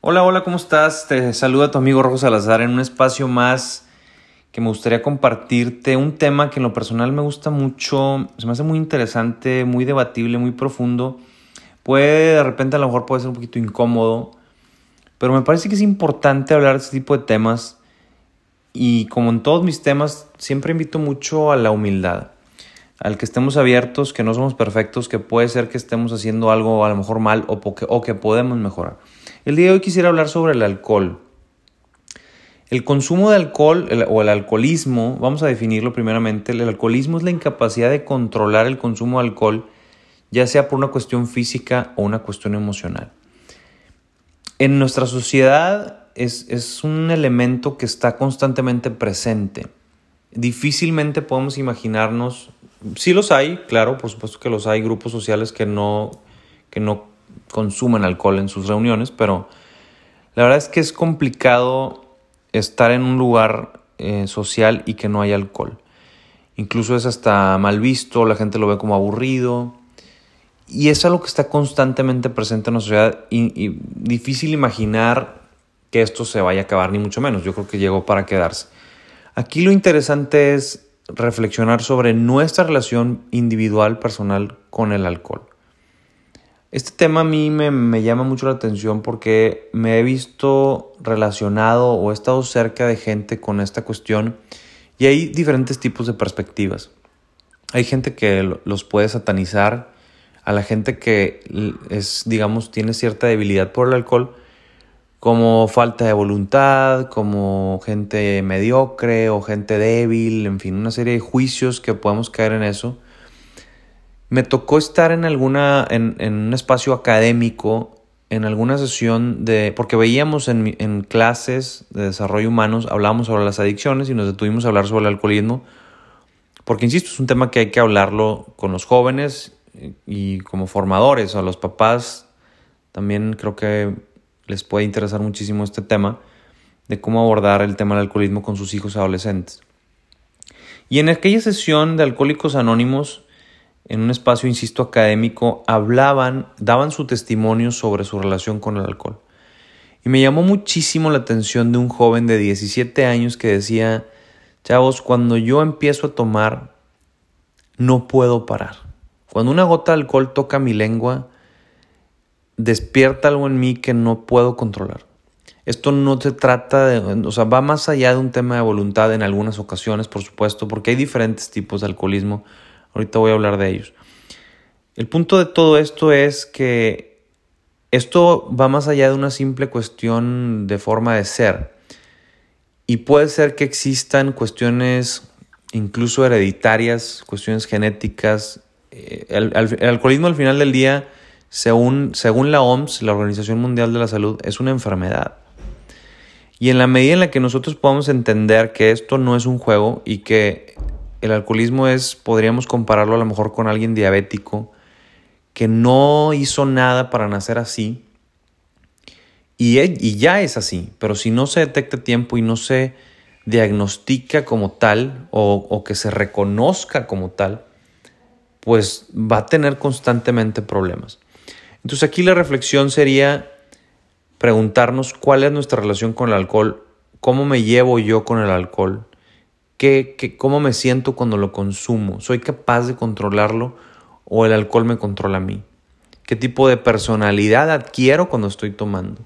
Hola, hola, ¿cómo estás? Te saluda tu amigo Rojo Salazar en un espacio más que me gustaría compartirte un tema que en lo personal me gusta mucho, se me hace muy interesante, muy debatible, muy profundo. Puede, de repente a lo mejor puede ser un poquito incómodo, pero me parece que es importante hablar de este tipo de temas y como en todos mis temas, siempre invito mucho a la humildad, al que estemos abiertos, que no somos perfectos, que puede ser que estemos haciendo algo a lo mejor mal o, que podemos mejorar. El día de hoy quisiera hablar sobre el alcohol. El consumo de alcohol o el alcoholismo, vamos a definirlo primeramente, el alcoholismo es la incapacidad de controlar el consumo de alcohol, ya sea por una cuestión física o una cuestión emocional. En nuestra sociedad es, es un elemento que está constantemente presente. Difícilmente podemos imaginarnos, sí los hay, claro, por supuesto que los hay, grupos sociales que no, que no consumen alcohol en sus reuniones, pero la verdad es que es complicado estar en un lugar eh, social y que no haya alcohol. Incluso es hasta mal visto, la gente lo ve como aburrido. Y es algo que está constantemente presente en la sociedad y, difícil imaginar que esto se vaya a acabar, ni mucho menos. Yo creo que llegó para quedarse. Aquí lo interesante es reflexionar sobre nuestra relación individual, personal con el alcohol. Este tema a mí me, llama mucho la atención porque me he visto relacionado o he estado cerca de gente con esta cuestión y hay diferentes tipos de perspectivas. Hay gente que los puede satanizar, a la gente que es, digamos, tiene cierta debilidad por el alcohol, como falta de voluntad, como gente mediocre o gente débil, en fin, una serie de juicios que podemos caer en eso. Me tocó estar en alguna, en, un espacio académico, en alguna sesión de, porque veíamos en, en clases de desarrollo humanos, hablábamos sobre las adicciones y nos detuvimos a hablar sobre el alcoholismo, porque insisto, es un tema que hay que hablarlo con los jóvenes y como formadores, a los papás también creo que les puede interesar muchísimo este tema de cómo abordar el tema del alcoholismo con sus hijos adolescentes. Y en aquella sesión de Alcohólicos Anónimos, en un espacio, insisto, académico, hablaban, daban su testimonio sobre su relación con el alcohol. Y me llamó muchísimo la atención de un joven de 17 años que decía, chavos, cuando yo empiezo a tomar, no puedo parar. Cuando una gota de alcohol toca mi lengua, despierta algo en mí que no puedo controlar. Esto no se trata de, o sea, va más allá de un tema de voluntad en algunas ocasiones, por supuesto, porque hay diferentes tipos de alcoholismo Ahorita voy a hablar de ellos. El punto de todo esto es que esto va más allá de una simple cuestión de forma de ser. Y puede ser que existan cuestiones incluso hereditarias, cuestiones genéticas. Eh, el, alcoholismo al final del día, según, según la OMS, la Organización Mundial de la Salud, es una enfermedad. Y en la medida en la que nosotros podamos entender que esto no es un juego y que el alcoholismo es, podríamos compararlo a lo mejor con alguien diabético que no hizo nada para nacer así y, e, y ya es así, pero si no se detecta a tiempo y no se diagnostica como tal o, o que se reconozca como tal, pues va a tener constantemente problemas. Entonces aquí la reflexión sería preguntarnos cuál es nuestra relación con el alcohol, cómo me llevo yo con el alcohol, ¿Qué, cómo me siento cuando lo consumo? ¿Soy capaz de controlarlo o el alcohol me controla a mí? ¿Qué tipo de personalidad adquiero cuando estoy tomando?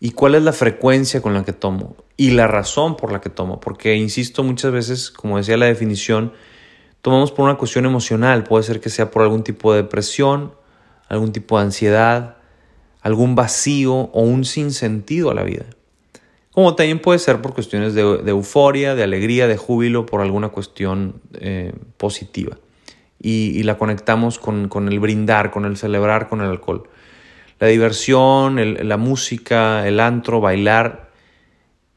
¿Y cuál es la frecuencia con la que tomo? Y la razón por la que tomo. Porque, insisto, muchas veces, como decía la definición, tomamos por una cuestión emocional. Puede ser que sea por algún tipo de depresión, algún tipo de ansiedad, algún vacío o un sinsentido a la vida como también puede ser por cuestiones de, euforia, de alegría, de júbilo, por alguna cuestión eh, positiva. Y, la conectamos con, el brindar, con el celebrar con el alcohol. La diversión, la música, el antro, bailar,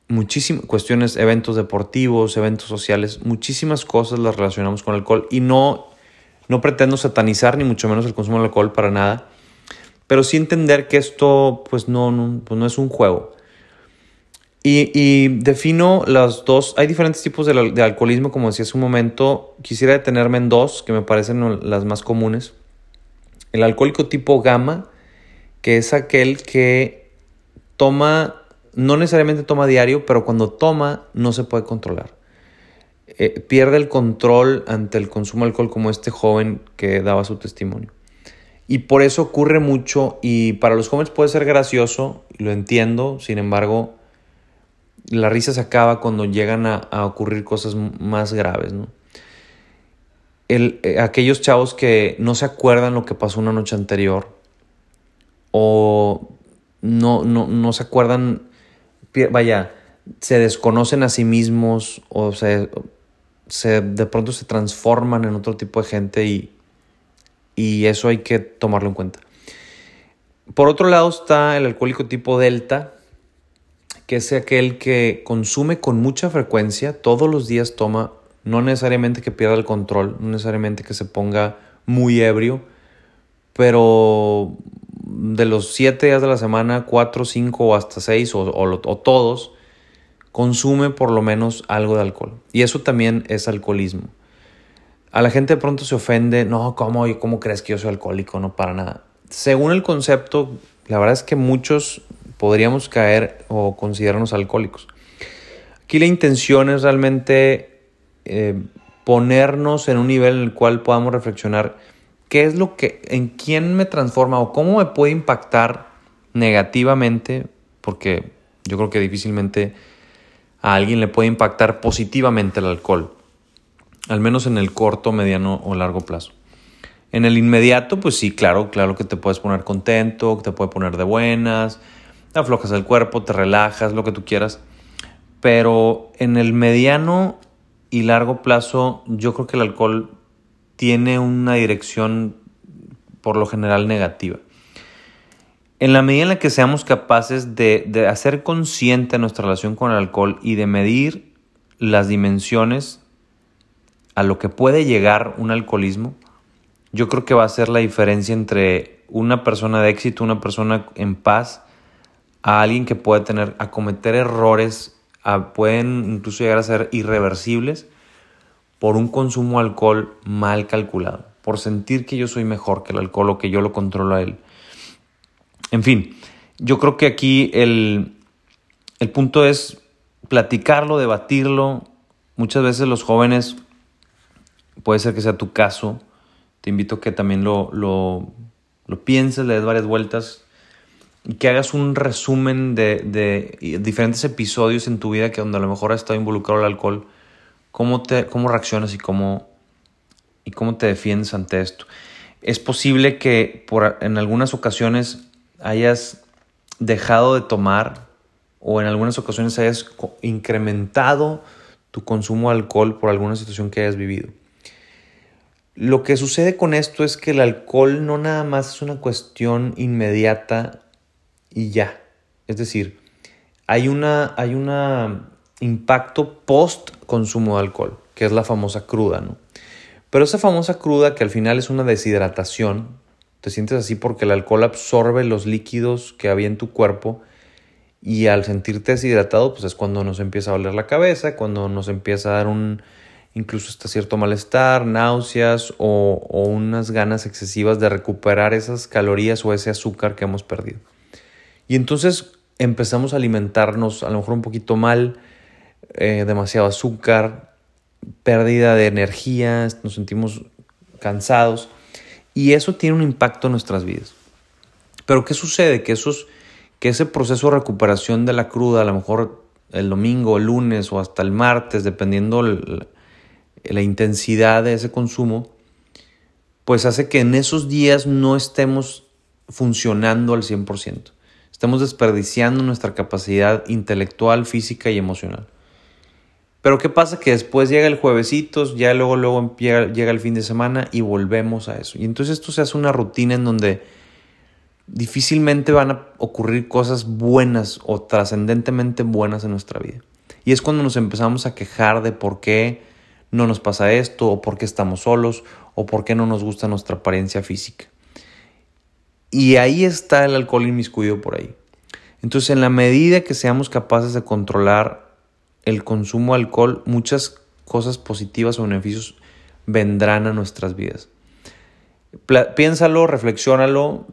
muchísimas cuestiones, eventos deportivos, eventos sociales, muchísimas cosas las relacionamos con el alcohol y no, no pretendo satanizar ni mucho menos el consumo de alcohol para nada, pero sí entender que esto pues no, no, pues no es un juego y, defino las dos. Hay diferentes tipos de, alcoholismo, como decía hace un momento. Quisiera detenerme en dos que me parecen las más comunes. El alcohólico tipo gamma, que es aquel que toma, no necesariamente toma diario, pero cuando toma no se puede controlar. Eh, pierde el control ante el consumo de alcohol como este joven que daba su testimonio. Y por eso ocurre mucho y para los jóvenes puede ser gracioso, lo entiendo, sin embargo, la risa se acaba cuando llegan a, ocurrir cosas más graves, ¿no? Eh, aquellos chavos que no se acuerdan lo que pasó una noche anterior o no, no, no se acuerdan, vaya, se desconocen a sí mismos o se, se, de pronto se transforman en otro tipo de gente y, y eso hay que tomarlo en cuenta. Por otro lado está el alcohólico tipo delta, que es aquel que consume con mucha frecuencia, todos los días toma, no necesariamente que pierda el control, no necesariamente que se ponga muy ebrio, pero de los siete días de la semana, cuatro, cinco o hasta seis o, o todos, consume por lo menos algo de alcohol. Y eso también es alcoholismo. A la gente de pronto se ofende, no, ¿cómo, ¿cómo crees que yo soy alcohólico? No, para nada. Según el concepto, la verdad es que muchos podríamos caer o considerarnos alcohólicos. Aquí la intención es realmente eh, ponernos en un nivel en el cual podamos reflexionar qué es lo que, en quién me transforma o cómo me puede impactar negativamente, porque yo creo que difícilmente a alguien le puede impactar positivamente el alcohol al menos en el corto, mediano o largo plazo. En el inmediato, pues sí, claro, claro que te puedes poner contento, te puede poner de buenas, aflojas el cuerpo, te relajas, lo que tú quieras. Pero en el mediano y largo plazo, yo creo que el alcohol tiene una dirección por lo general negativa. En la medida en la que seamos capaces de, de hacer consciente nuestra relación con el alcohol y de medir las dimensiones a lo que puede llegar un alcoholismo, yo creo que va a ser la diferencia entre una persona de éxito, una persona en paz, a alguien que puede tener, a cometer errores, pueden incluso llegar a ser irreversibles por un consumo de alcohol mal calculado, por sentir que yo soy mejor que el alcohol o que yo lo controlo a él. En fin, yo creo que aquí el, el punto es platicarlo, debatirlo. Muchas veces los jóvenes puede ser que sea tu caso. Te invito a que también lo, lo, pienses, le des varias vueltas y que hagas un resumen de, diferentes episodios en tu vida que donde a lo mejor ha estado involucrado el alcohol, cómo, te, cómo reaccionas y cómo, y cómo te defiendes ante esto. Es posible que por, en algunas ocasiones hayas dejado de tomar o en algunas ocasiones hayas incrementado tu consumo de alcohol por alguna situación que hayas vivido. Lo que sucede con esto es que el alcohol no nada más es una cuestión inmediata y ya. Es decir, hay una hay un impacto post consumo de alcohol, que es la famosa cruda, ¿no? Pero esa famosa cruda que al final es una deshidratación, te sientes así porque el alcohol absorbe los líquidos que había en tu cuerpo y al sentirte deshidratado, pues es cuando nos empieza a doler la cabeza, cuando nos empieza a dar un incluso hasta cierto malestar, náuseas o, unas ganas excesivas de recuperar esas calorías o ese azúcar que hemos perdido. Y entonces empezamos a alimentarnos a lo mejor un poquito mal, eh, demasiado azúcar, pérdida de energía, nos sentimos cansados y eso tiene un impacto en nuestras vidas. Pero ¿qué sucede? Que, esos, que ese proceso de recuperación de la cruda, a lo mejor el domingo, el lunes o hasta el martes, dependiendo el, la intensidad de ese consumo, pues hace que en esos días no estemos funcionando al 100%. Estamos desperdiciando nuestra capacidad intelectual, física y emocional. Pero ¿qué pasa? Que después llega el juevesito, ya luego, luego llega, el fin de semana y volvemos a eso. Y entonces esto se hace una rutina en donde difícilmente van a ocurrir cosas buenas o trascendentemente buenas en nuestra vida. Y es cuando nos empezamos a quejar de por qué no nos pasa esto, o por qué estamos solos, o por qué no nos gusta nuestra apariencia física. Y ahí está el alcohol inmiscuido por ahí. Entonces, en la medida que seamos capaces de controlar el consumo de alcohol, muchas cosas positivas o beneficios vendrán a nuestras vidas. piénsalo, reflexiónalo,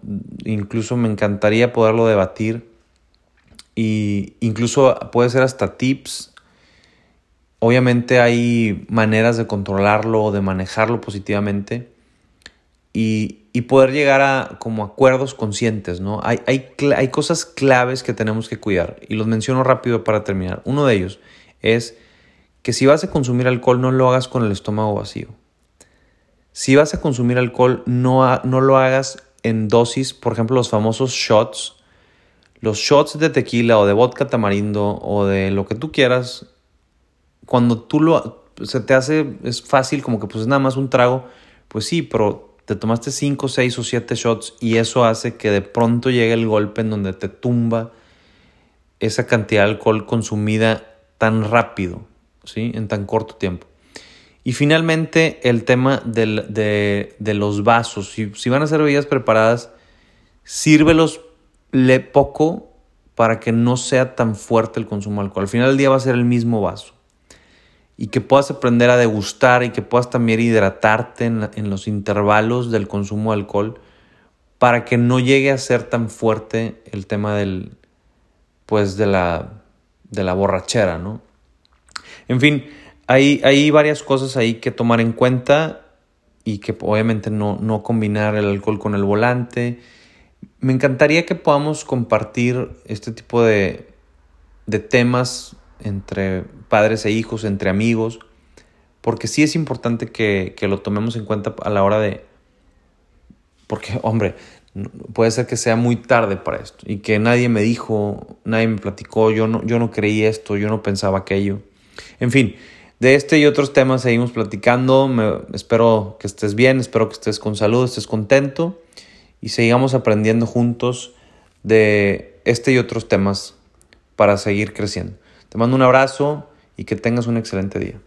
incluso me encantaría poderlo debatir y incluso puede ser hasta tips. Obviamente hay maneras de controlarlo o de manejarlo positivamente y, poder llegar a como acuerdos conscientes, ¿no? Hay, hay, hay cosas claves que tenemos que cuidar y los menciono rápido para terminar. Uno de ellos es que si vas a consumir alcohol no lo hagas con el estómago vacío. Si vas a consumir alcohol no, no lo hagas en dosis, por ejemplo los famosos shots, los shots de tequila o de vodka tamarindo o de lo que tú quieras, cuando tú lo se te hace es fácil como que pues es nada más un trago, pues sí, pero te tomaste 5, 6 o 7 shots y eso hace que de pronto llegue el golpe en donde te tumba esa cantidad de alcohol consumida tan rápido, ¿sí? En tan corto tiempo. Y finalmente el tema de, los vasos. Si, van a ser bebidas preparadas, sírvelos le poco para que no sea tan fuerte el consumo de alcohol. Al final del día va a ser el mismo vaso. Y que puedas aprender a degustar y que puedas también hidratarte en, los intervalos del consumo de alcohol para que no llegue a ser tan fuerte el tema del, pues de la, de la borrachera, ¿no? En fin, hay, hay varias cosas ahí que tomar en cuenta y que obviamente no, no combinar el alcohol con el volante me encantaría que podamos compartir este tipo de, temas entre padres e hijos, entre amigos, porque sí es importante que, lo tomemos en cuenta a la hora de... Porque, hombre, puede ser que sea muy tarde para esto y que nadie me dijo, nadie me platicó, yo no, yo no creí esto, yo no pensaba aquello. En fin, de este y otros temas seguimos platicando. espero que estés bien, espero que estés con salud, estés contento y sigamos aprendiendo juntos de este y otros temas para seguir creciendo. Te mando un abrazo y que tengas un excelente día.